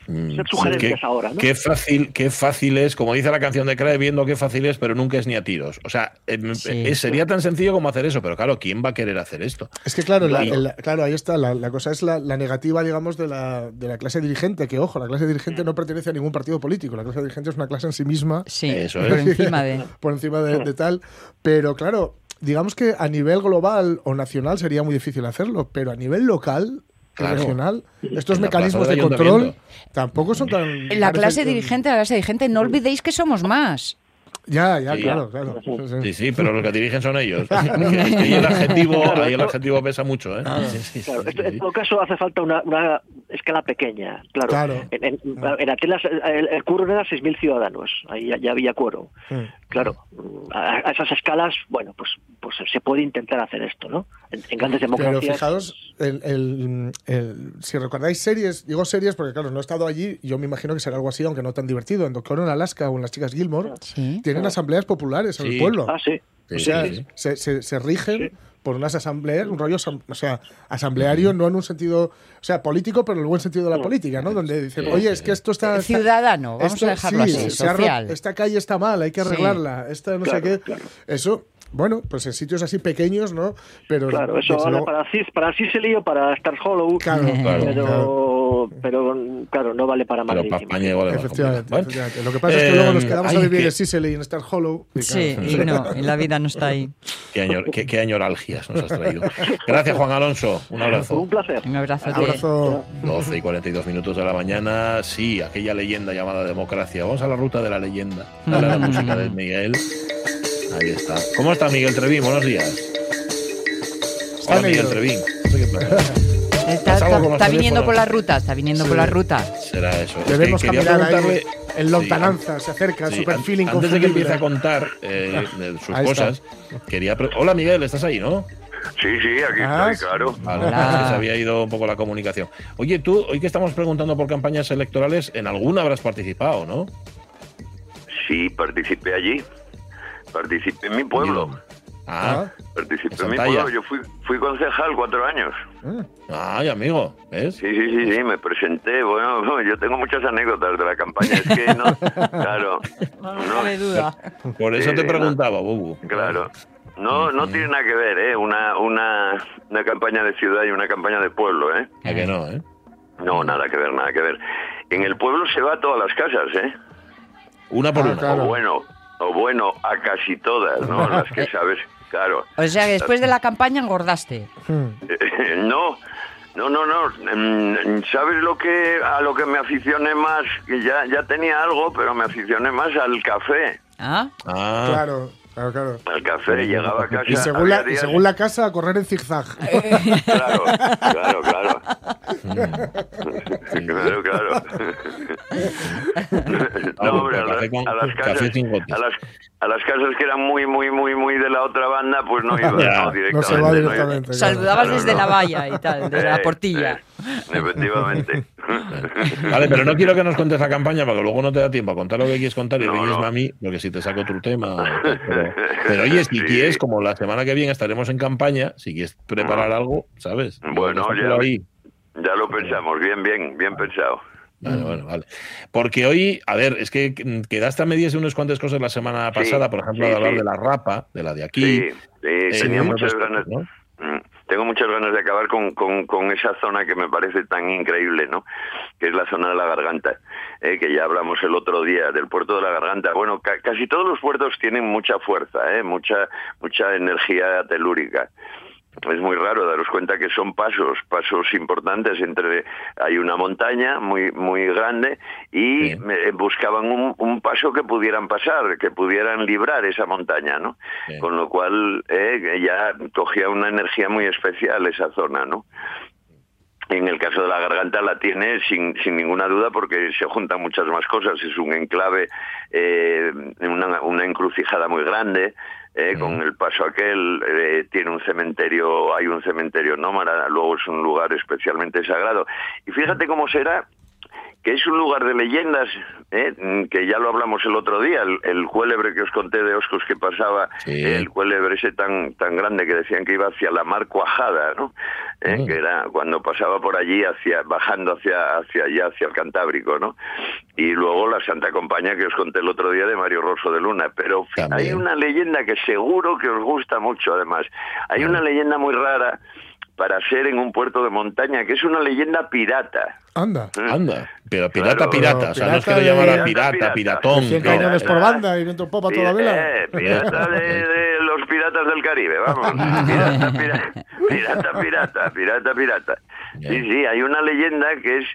Mm, ser sí, sugerencias qué- ahora, ¿no? Qué fácil, qué fácil es, como dice la canción de Crae, viendo qué fácil es, pero nunca es ni a tiros. O sea, em, Sí. eh, sería tan sencillo como hacer eso, pero claro, ¿quién va a querer hacer esto? Es que claro, la- Claro. el- claro ahí está. La, la cosa es la, la negativa, digamos, de la, de la clase dirigente. Que ojo, la clase dirigente no pertenece a ningún partido político. La clase dirigente es una clase en sí misma. Sí, Eso por es. encima de. (laughs) por encima de, de tal. Pero claro, digamos que a nivel global o nacional sería muy difícil hacerlo, pero a nivel local Claro. regional, estos mecanismos de control tampoco son tan... La clase dirigente, la clase dirigente, no olvidéis que somos más. Ya, ya, Sí. claro, claro. Sí, sí. Pero los que dirigen son ellos. (laughs) Ahí el adjetivo, Claro, ahí el esto- adjetivo pesa mucho, ¿eh? Sí, sí, Claro, sí, esto- sí. en todo caso hace falta una, una escala pequeña, claro. Claro. En, en, en Atenas el, el quórum era 6.000 ciudadanos, ahí ya, ya había quórum. Claro, a, a esas escalas, bueno, pues pues se puede intentar hacer esto, ¿no? En, en grandes Pero democracias. fijaos, el, el- el- si recordáis series, digo series porque claro, no he estado allí, yo me imagino que será algo así, aunque no tan divertido. En Doctor en Alaska o en Las Chicas Gilmore, Sí. Tienen asambleas populares en el pueblo. Ah, sí. O sea, se, se- se rigen por unas asambleas, un rollo, o sea, asambleario no en un sentido, o sea, político, pero en el buen sentido de la política, ¿no? Donde dicen, Sí, oye, es que esto está... está- Ciudadano, vamos esto- a dejarlo sí, así, social. esta calle está mal, hay que Sí. arreglarla, esta no Claro, sé qué. claro. Eso, bueno, pues en sitios así pequeños, ¿no? Pero Claro, eso ahora luego- para, Cis, para Sicily o para Stars Hollow, Claro, Claro, pero, pero claro, no vale para Pero Madrid. para España igual Efectivamente, complicado. efectivamente. Lo que pasa es que luego nos Eh, quedamos a vivir qué- en Sicily y en Star Hollow. y Sí, claro, y no, y la vida no está ahí. (laughs) Qué, añor- qué- qué añoralgias nos has traído. Gracias, Juan Alonso. Un abrazo. Un placer. Un abrazo. Abrazo. 12 y 42 minutos de la mañana. Sí, aquella leyenda llamada democracia. Vamos a la ruta de la leyenda. Dale a la música de Miguel. Ahí está. ¿Cómo está Miguel Trevín? Buenos días. Está Hola, Miguel. Trevín. Está, está- está viniendo por la ruta, está viniendo por la ruta. Será eso. Es que Debemos caminar ahí en lontananza, se acerca, Sí, super feeling Antes de que empiece a contar eh, de sus Ahí está. cosas, quería. Hola Miguel, ¿estás ahí, no? Sí, sí, aquí Ah, estoy, claro. Vale, Hola. se había ido un poco la comunicación. Oye, tú, hoy que estamos preguntando por campañas electorales, en alguna habrás participado, ¿no? Sí, participé allí. Participé en mi pueblo. Ah, Participé En mi pueblo. Yo fui, fui concejal cuatro años. ay, amigo, ¿ves? Sí, sí, sí, sí, me presenté. Bueno, (laughs) yo tengo muchas anécdotas de la campaña. Es que no, (laughs) claro, No cabe duda. Por eso Sí, te no. preguntaba, Bubu. claro. No, no tiene nada que ver, ¿eh? Una, una, una campaña de ciudad y una campaña de pueblo, ¿eh? ¿A que no, eh? No, nada que ver, nada que ver. En el pueblo se va a todas las casas, ¿eh? Una por Ah, una. claro. O bueno, o bueno, a casi todas, ¿no? (laughs) Las que sabes, claro. O sea, que después de la campaña engordaste. Hmm. (laughs) no, no, no, no. Mm, ¿Sabes lo que a lo que me aficioné más? Que ya, ya tenía algo, pero me aficioné más al café. ¿Ah? Ah, Claro, claro, claro. Al café, llegaba a casa. Y según, la, y según la casa, a correr en zigzag. (laughs) Claro, claro, claro. (laughs) Claro, claro. No, hombre, a, las- a casas, a las, a las casas que eran muy, muy, muy, muy de la otra banda, pues no (laughs) iba, no, directamente. No se va iba. directamente. claro. Saludabas Claro, desde no. la valla y tal, desde la portilla. eh, efectivamente. (laughs) Vale, pero no quiero que nos cuentes la campaña porque luego no te da tiempo a contar lo que quieres contar y no. a mí, porque si te saco otro tema. (laughs) Pero, pero oye, si Sí. quieres, como la semana que viene estaremos en campaña, si quieres preparar algo, ¿sabes? Bueno, Déjatelo ya- ahí. Ya lo pensamos, bien, bien, bien pensado. Bueno, vale. Porque hoy, a ver, es que mm, quedaste a medias de unas cuantas cosas la semana Sí, pasada, por ejemplo, sí, de hablar sí. de la rapa, de la de aquí. Eh, tenía y muchas otras ganas. cosas, ¿no? Mm, Tengo muchas ganas de acabar con, con, con esa zona que me parece tan increíble, ¿no? Que es la zona de la garganta, eh, que ya hablamos el otro día del puerto de la garganta. Bueno, ca- casi todos los puertos tienen mucha fuerza, ¿eh? Mucha, mucha energía telúrica. Es muy raro daros cuenta que son pasos, pasos importantes entre hay una montaña muy muy grande y Sí. eh, buscaban un, un paso que pudieran pasar, que pudieran librar esa montaña, ¿no? Con lo cual eh, ya cogía una energía muy especial esa zona, ¿no? En el caso de la garganta la tiene sin, sin ninguna duda porque se juntan muchas más cosas. Es un enclave, eh, una, una encrucijada muy grande. Eh, con el paso aquel, eh, tiene un cementerio, hay un cementerio nómada, luego es un lugar especialmente sagrado. Y fíjate cómo será que es un lugar de leyendas, ¿eh? Mm, que ya lo hablamos el otro día, el, el cuélebre que os conté de Oscos que pasaba, Sí. el cuélebre ese tan tan grande que decían que iba hacia la mar Cuajada, ¿no? ¿Eh? Mm. Que era cuando pasaba por allí, hacia bajando hacia hacia allá, hacia el Cantábrico, ¿no? Y luego la Santa Compañía que os conté el otro día de Mario Rosso de Luna. Pero hay una leyenda que seguro que os gusta mucho, además. Hay una leyenda muy rara para ser en un puerto de montaña, que es una leyenda pirata. Anda. Anda, pero pirata, Claro. pirata. O sea, no es que lo Pirata de- llamara Pirata, pirata, pirata. piratón. 100 no. cañones por eh, banda y viento en popa toda la Pi- vela. eh, pirata de, de los piratas del Caribe, vamos. (laughs) Pirata, pira- pirata, pirata, pirata, pirata. Sí, sí, hay una leyenda que es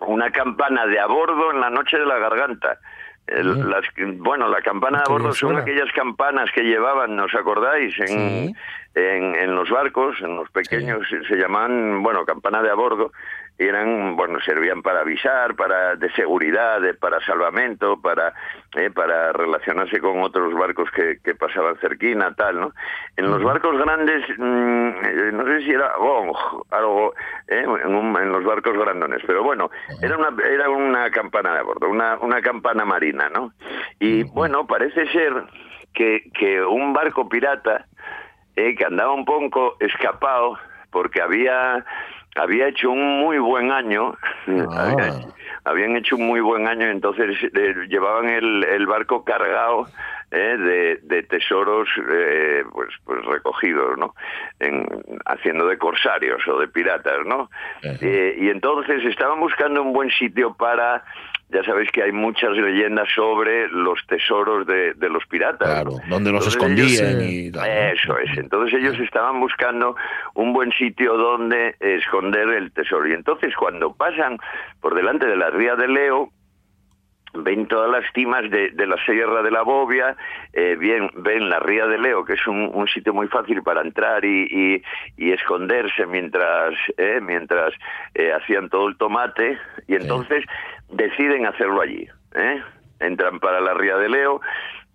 una campana de a bordo en la noche de la garganta. El- las, bueno, la campana de bordo son aquellas campanas que llevaban, ¿os acordáis? En, Sí. en, en los barcos, en los pequeños, se- se llamaban, bueno, campana de a bordo, eran, bueno, servían para avisar, para de seguridad, de- para salvamento, para eh, para relacionarse con otros barcos que, que pasaban cerquina, tal, ¿no? En los barcos grandes, mm, eh, no sé si era gong, algo, eh, en, un- en los barcos grandones, pero bueno, era una, era una campana de bordo, una, una campana marina, ¿no? Y bueno, parece ser que, que un barco pirata eh, que andaba un poco escapado porque había había hecho un muy buen año (laughs) Ah. había- habían hecho un muy buen año entonces eh, llevaban el, el barco cargado eh, de, de tesoros eh, pues pues recogidos no en, haciendo de corsarios o de piratas no. Eh, y entonces estaban buscando un buen sitio para ya sabéis que hay muchas leyendas sobre los tesoros de, de los piratas Claro, ¿no? donde los Entonces escondían y tal. ¿no? eso es. Entonces ellos estaban buscando un buen sitio donde esconder el tesoro. Y entonces cuando pasan por delante de la ría de Leo, ven todas las cimas de, de la Sierra de la Bobia, eh, bien, ven la ría de Leo, que es un, un sitio muy fácil para entrar y, y- y esconderse mientras, eh, mientras eh, hacían todo el tomate, y entonces deciden hacerlo allí. ¿eh? Entran para la ría de Leo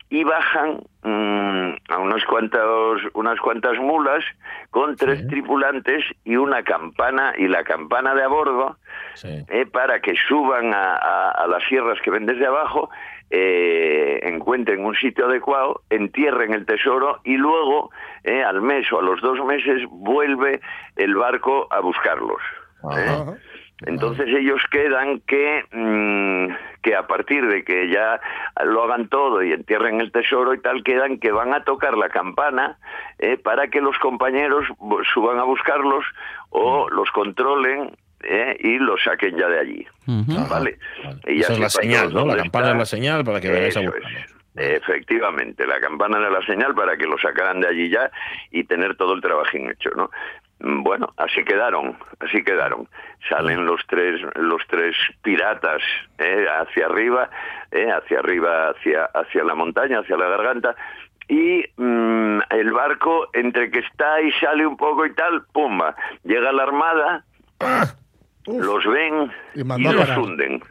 y bajan mm, a unos cuantos, unas cuantas mulas con tres tripulantes y una campana y la campana de a bordo Sí. eh, para que suban a, a- a las sierras que ven desde abajo, eh, encuentren un sitio adecuado, entierren el tesoro y luego, eh, al mes o a los dos meses, vuelve el barco a buscarlos. ¿eh? Ajá. Entonces ellos quedan que, mm, que a partir de que ya lo hagan todo y entierren el tesoro y tal, quedan que van a tocar la campana eh, para que los compañeros suban a buscarlos o los controlen eh, y los saquen ya de allí. ¿Vale? Vale. Y ya Esa es la señal, ¿no? La campana está. es la señal para que veáis a buscarlos. Efectivamente, la campana era la señal para que lo sacaran de allí ya y tener todo el trabajín hecho, ¿no? Mm, Bueno, así quedaron, así quedaron. Salen los tres, los tres piratas ¿eh? hacia arriba, ¿eh? hacia arriba, hacia, hacia la montaña, hacia la garganta, y mm, el barco, entre que está y sale un poco y tal, pumba, llega la armada, Uf. los ven Y y, los hunden.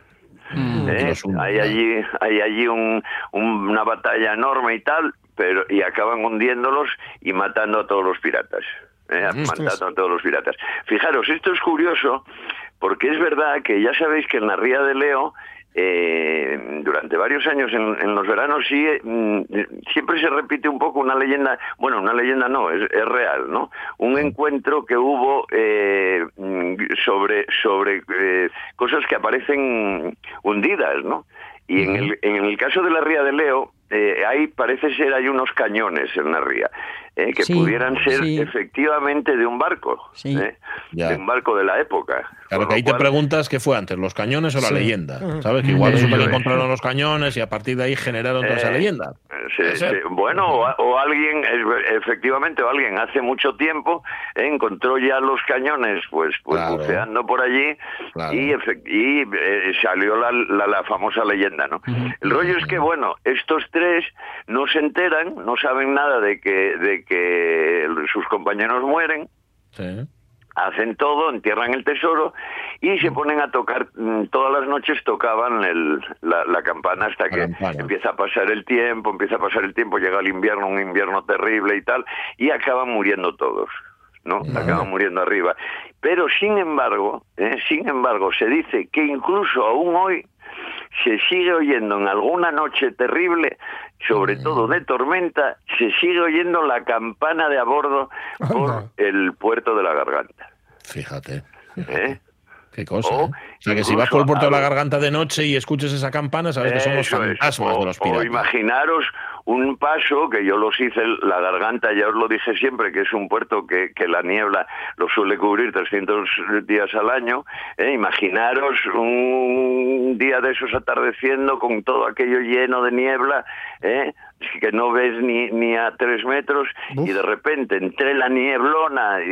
Mm. ¿eh? Los hunden, hay allí hay allí un- un- una batalla enorme y tal pero y acaban hundiéndolos y matando a todos los piratas ¿eh? matando a todos los piratas. Fijaros esto es curioso porque es verdad que ya sabéis que en la ría de Leo eh, durante varios años en, en los veranos sí mm, siempre se repite un poco una leyenda bueno una leyenda no es, es real no un encuentro que hubo eh, mm, sobre sobre eh, cosas que aparecen hundidas no y en el, en el caso de la ría de Leo eh, hay parece ser hay unos cañones en la ría eh, que Sí, pudieran ser sí. efectivamente de un barco Sí. eh, Ya. de un barco de la época Claro, que ahí te preguntas qué fue antes, los cañones o la Sí. leyenda. ¿Sabes? Que igual Eso resulta que encontraron los cañones y a partir de ahí generaron toda esa Eh, leyenda. Bueno, o, alguien, efectivamente, o alguien hace mucho tiempo eh, encontró ya los cañones, pues, pues Claro. buceando por allí Claro. y, efec- y, eh, salió la, la- la famosa leyenda, ¿no? El rollo es que, bueno, estos tres no se enteran, no saben nada de que, de que sus compañeros mueren, Sí. hacen todo, entierran el tesoro y se ponen a tocar, mm, todas las noches tocaban el, la, la campana hasta que campana. empieza a pasar el tiempo, empieza a pasar el tiempo, llega el invierno, un invierno terrible y tal, y acaban muriendo todos. ¿no? Acaban muriendo arriba. Pero sin embargo, ¿eh? sin embargo, se dice que incluso aún hoy se sigue oyendo en alguna noche terrible, sobre todo de tormenta, se sigue oyendo la campana de a bordo por Anda. el puerto de la garganta. Fíjate. ¿eh? Qué cosa. O ¿eh? O sea, que si vas por el puerto de la garganta de noche y escuches esa campana, sabes que somos fantasmas O- de los O piratas. imaginaros un paso que yo los hice, la garganta, ya os lo dije siempre, que es un puerto que, que la niebla lo suele cubrir 300 días al año. ¿eh? Imaginaros un día de esos atardeciendo con todo aquello lleno de niebla, ¿eh? Que no ves ni, ni a tres metros y de repente entre la nieblona y,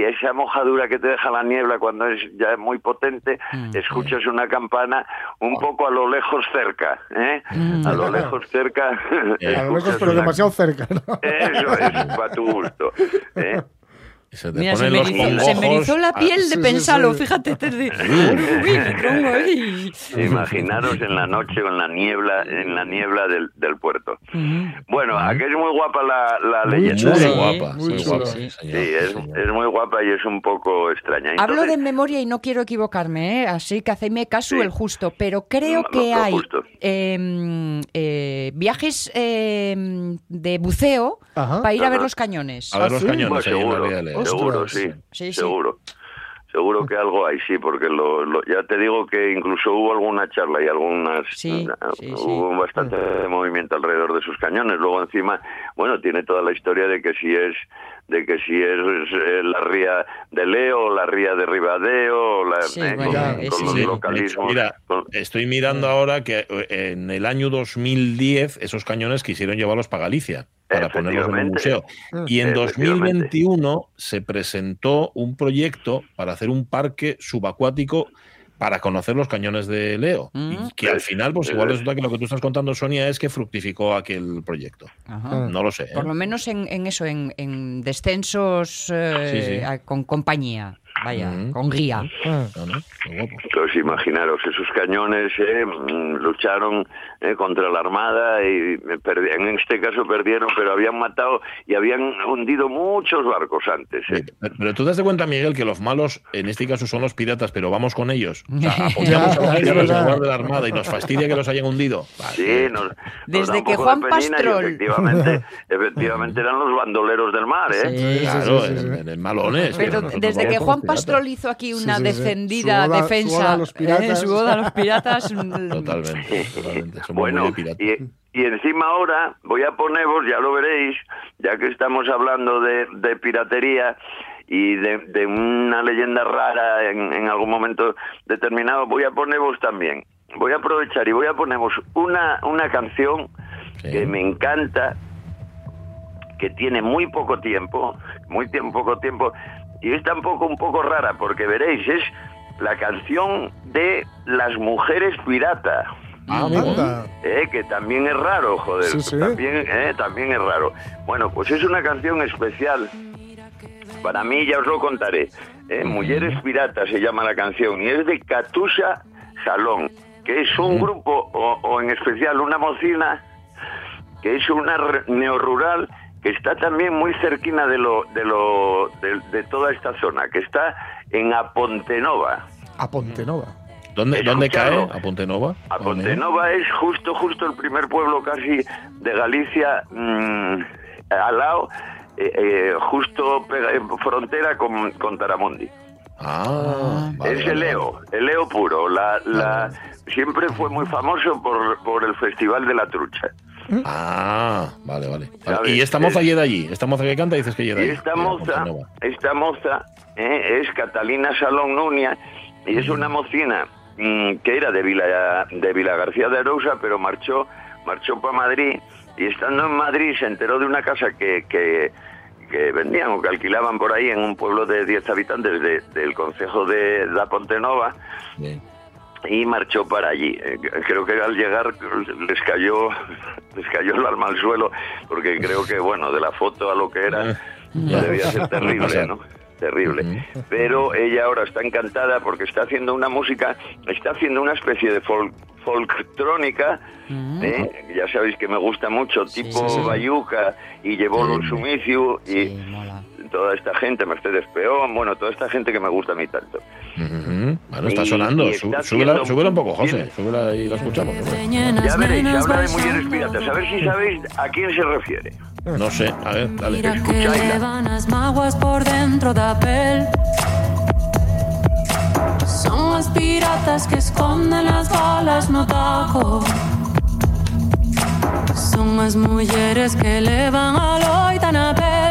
y esa mojadura que te deja la niebla cuando es ya muy potente, escuchas una campana un poco a lo lejos cerca, ¿eh? a lo lejos cerca. A lo lejos, pero una- demasiado cerca. ¿no? Eso es, para tu gusto. ¿eh? (laughs) Se te Mira, se ponen me, los erizó, se me erizó la a- piel de sí, pensarlo, sí. fíjate. te de- (laughs) Uy, me. Imaginaros en la noche o en la niebla, en la niebla del, del puerto. Bueno, aquí es muy guapa la, la Muy leyenda. Guapa, muy guapa. Sí. señor, Sí, es, es muy guapa y es un poco extraña. Hablo de Entonces, memoria y no quiero equivocarme, ¿eh? así que hacedme caso Sí. el justo, pero creo Lo- que hay eh, eh, viajes eh, de buceo Ajá. para ir a ver Ajá. los cañones. A ver ¿Ah, los sí? cañones Seguro, sí, seguro. Seguro que algo hay, sí, porque lo, lo- ya te digo que incluso hubo alguna charla y algunas... Sí, uh, sí, sí. hubo bastante movimiento alrededor de sus cañones. Luego encima, bueno, tiene toda la historia de que si es de que si es eh, la ría de Leo, la ría de Ribadeo, la, Sí, eh, con, sí, los sí. localismos. mira, con- estoy mirando ahora que eh, en el año 2010 esos cañones quisieron llevarlos para Galicia para ponerlos en un museo. Efectivamente. Y en Efectivamente. 2021 se presentó un proyecto para hacer un parque subacuático para conocer los cañones de Leo. Mm. Y que al final, pues igual resulta que lo que tú estás contando, Sonia, es que fructificó aquel proyecto. Ajá. No lo sé. ¿eh? Por lo menos en, en eso, en, en descensos eh, Sí, sí. a- con compañía, vaya, Mm. con guía. Ah. Guapo. Pues imaginaros, esos cañones eh, mm, lucharon eh, contra la Armada y perdi- en este caso perdieron, pero habían matado y habían hundido muchos barcos antes. eh. Pero, pero tú te das cuenta, Miguel, que los malos en este caso son los piratas, pero vamos con ellos. O sea, (laughs) apoyamos Ya, a los (laughs) lugar de la Armada y nos fastidia que los hayan hundido. Vale. Sí, nos, nos Desde que Juan de penina Pastrol- Efectivamente, (laughs) efectivamente eran los bandoleros del mar, ¿eh? Sí. Claro, sí, sí, en, en malones. Pero desde que Juan piratas. Pastrol hizo aquí una Sí, sí, sí. defendida Su su defensa, oda a los eh, piratas. su oda a los piratas, (laughs) (laughs) Totalmente, totalmente. Somos Bueno, y, y encima ahora voy a poneros, ya lo veréis, ya que estamos hablando de, de piratería y de, de una leyenda rara en, en algún momento determinado, voy a poneros también. Voy a aprovechar y voy a poneros una, una canción Sí. que me encanta, que tiene muy poco tiempo, muy tiempo, poco tiempo, y es tampoco un poco rara, porque veréis, es la canción de las mujeres pirata. Ah. Anda. Eh, que también es raro, joder. Sí, sí. También, eh, también es raro. Bueno, pues es una canción especial. Para mí ya os lo contaré. Eh, Mujeres Piratas se llama la canción y es de Katusha Salón, que es un grupo, o, o en especial una mocina, que es una neorrural que está también muy cerquina de lo de lo de, de toda esta zona, que está en Apontenova. A Pontenova. ¿Dónde, ¿Dónde cae? ¿A Pontenova? A Pontenova es justo, justo el primer pueblo casi de Galicia, mm, al lado, eh, eh, justo pega- en frontera con, con Taramundi. Ah, vale, es el Leo, el Leo puro. La, la, siempre fue muy famoso por, por el Festival de la Trucha. Ah, vale, vale. Y esta moza Es- llega de allí. Esta moza que canta dices que llega allí. esta moza, esta moza eh, es Catalina Salón Nuña y es una mocina mm, que era de Vila, de Vila García de Arousa, pero marchó, marchó para Madrid y estando en Madrid se enteró de una casa que, que, que vendían o que alquilaban por ahí en un pueblo de 10 habitantes de- del concejo de Da Pontenova Bien. Y marchó para allí. Eh, Creo que al llegar les cayó, (laughs) les cayó el alma al suelo, porque creo que, bueno, de la foto a lo que era, Ya. debía ser (laughs) terrible. ¿no? terrible. Pero ella ahora está encantada porque está haciendo una música, está haciendo una especie de folk, folktrónica, ¿eh? ya sabéis que me gusta mucho, tipo sí, sí. Bayuca y llevó los Sumicio y toda esta gente, Mercedes Peón, bueno, toda esta gente que me gusta a mí tanto. Ujú. Bueno, está Y- sonando. y Sú- está súbela, un poco, José. Súbela y la escuchamos. hombre. Ya veréis, habla de mujeres piratas, a ver si sabéis a quién se refiere. No sé, a ver, dale. Mira que levan as mágoas por dentro da pel Son as piratas que esconden as balas no taco Son as mulleres que levan a loita na pel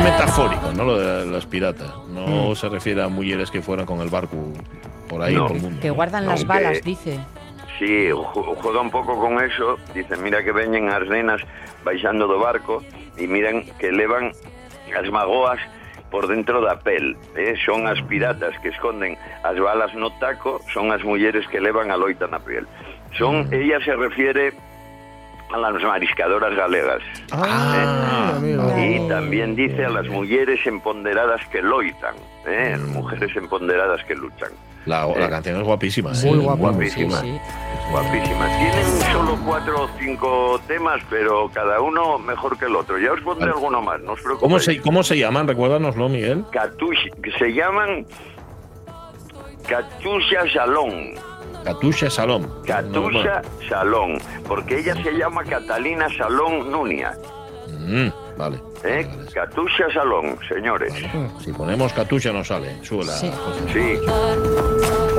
metafórico, ¿no? Lo de las piratas. No se refiere a mujeres que fueran con el barco por ahí, No. por el mundo. Que guardan las Aunque- balas, dice. Sí, juega un pouco con eso, dicen, mira que veñen as nenas baixando do barco e miran que levan as magoas por dentro da pel. Eh? Son as piratas que esconden as balas no taco, son as mulleres que levan a loita na piel. Son, mm. ella se refiere a las mariscadoras galegas. Ah, amigo. Y también dice a las mujeres empoderadas que loitan, ¿eh? mujeres empoderadas que luchan. La, la canción es guapísima. ¿eh? Muy. Guapísima. Guapísima. Tienen solo cuatro o cinco temas, pero cada uno mejor que el otro. Ya os pondré alguno más, no os preocupéis. ¿Cómo se, ¿Cómo se llaman? Recuérdanoslo, Miguel. Catush- se llaman Katusha Salón. Katusha Salom. Katusha Salón, porque ella se llama Catalina Salón Nunia. Mm, vale. ¿eh? Katusha Salón, señores. Si ponemos Katusha no sale. Súbela. Sí. José. Sí.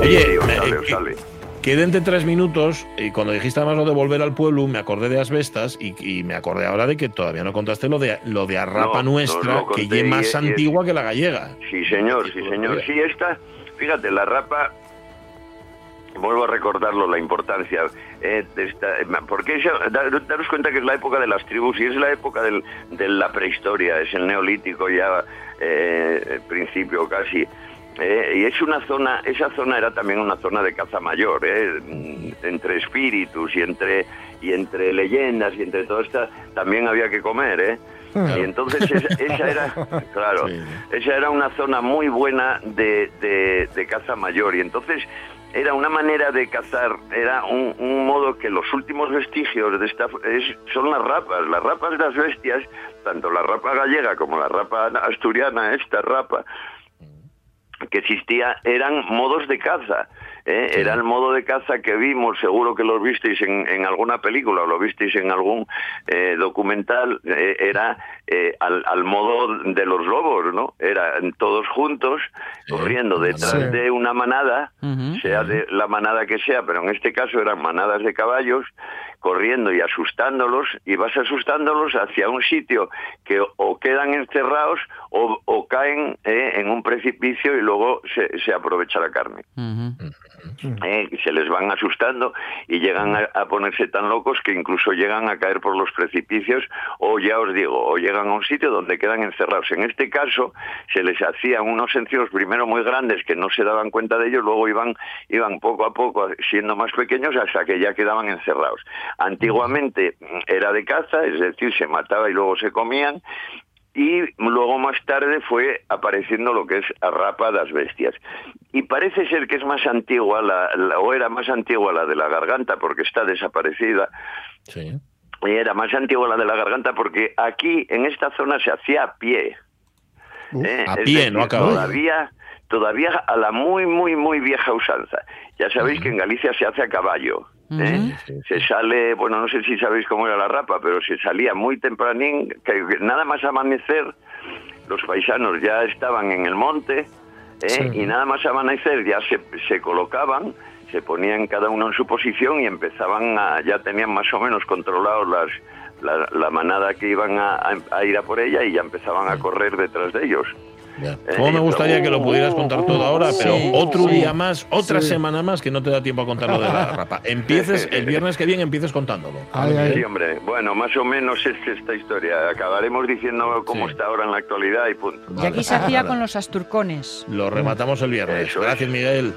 Oye, Sí, os me- sale, eh, os sale. Queden de tres minutos y cuando dijiste además lo de volver al pueblo me acordé de Asbestas y, y me acordé ahora de que todavía no contaste lo de lo de Arrapa No, nuestra no que es más y antigua que la gallega. Sí, señor, sí, señor. Sí, esta, fíjate, la rapa, vuelvo a recordarlo, la importancia eh, de esta, porque dar- daros cuenta que es la época de las tribus y es la época del- de la prehistoria, es el neolítico ya, eh, principio casi. eh, y es una zona, esa zona era también una zona de caza mayor, eh, entre espíritus y entre y entre leyendas y entre todo esto, también había que comer, ¿eh? Y entonces esa, esa era, (laughs) claro, esa era una zona muy buena de, de- de caza mayor y entonces era una manera de cazar, era un, modo que los últimos vestigios de esta es- son las rapas, las rapas de las bestias, tanto la rapa gallega como la rapa asturiana, esta rapa, que existía eran modos de caza. ¿Eh? Era el modo de caza que vimos, seguro que lo visteis en, en alguna película o lo visteis en algún eh, documental, eh, era eh, al, al modo de los lobos, ¿no? Eran todos juntos, corriendo detrás Sí. de una manada, sea de la manada que sea, pero en este caso eran manadas de caballos, corriendo y asustándolos, y vas asustándolos hacia un sitio que o quedan encerrados o, o caen eh, en un precipicio y luego se, se aprovecha la carne. Eh, y se les van asustando y llegan a, a ponerse tan locos que incluso llegan a caer por los precipicios o ya os digo, o llegan a un sitio donde quedan encerrados. En este caso se les hacían unos encierros primero muy grandes que no se daban cuenta de ellos, luego iban, iban poco a poco siendo más pequeños hasta que ya quedaban encerrados. Antiguamente era de caza, es decir, se mataba y luego se comían y luego más tarde fue apareciendo lo que es Arrapa das Bestias. Y parece ser que es más antigua, la, la- o era más antigua la de la garganta porque está desaparecida, Sí. y era más antigua la de la garganta porque aquí en esta zona se hacía a pie. ¿eh? a Es pie, no a caballo. Todavía, todavía a la muy, muy, muy vieja usanza. Ya sabéis que en Galicia se hace a caballo. ¿Eh? Se sale, bueno, no sé si sabéis cómo era la rapa, pero se salía muy tempranín, que nada más amanecer, los paisanos ya estaban en el monte, ¿eh? Sí. y nada más amanecer ya se, se colocaban, se ponían cada uno en su posición y empezaban a, ya tenían más o menos controlados las, la, la manada que iban a- a ir a por ella y ya empezaban a correr detrás de ellos. Ya. ¿Cómo me gustaría que lo pudieras contar todo ahora? Pero Sí, otro sí. día más, otra Sí. semana más que no te da tiempo a contar lo de la (laughs) rapa. Empieces el viernes que viene, empieces contándolo. Ay, ay. Sí, hombre. Bueno, más o menos es esta historia. Acabaremos diciendo cómo Sí. está ahora en la actualidad y punto. Y aquí se hacía (laughs) con los asturcones. Lo rematamos el viernes. Eso es. Gracias, Miguel.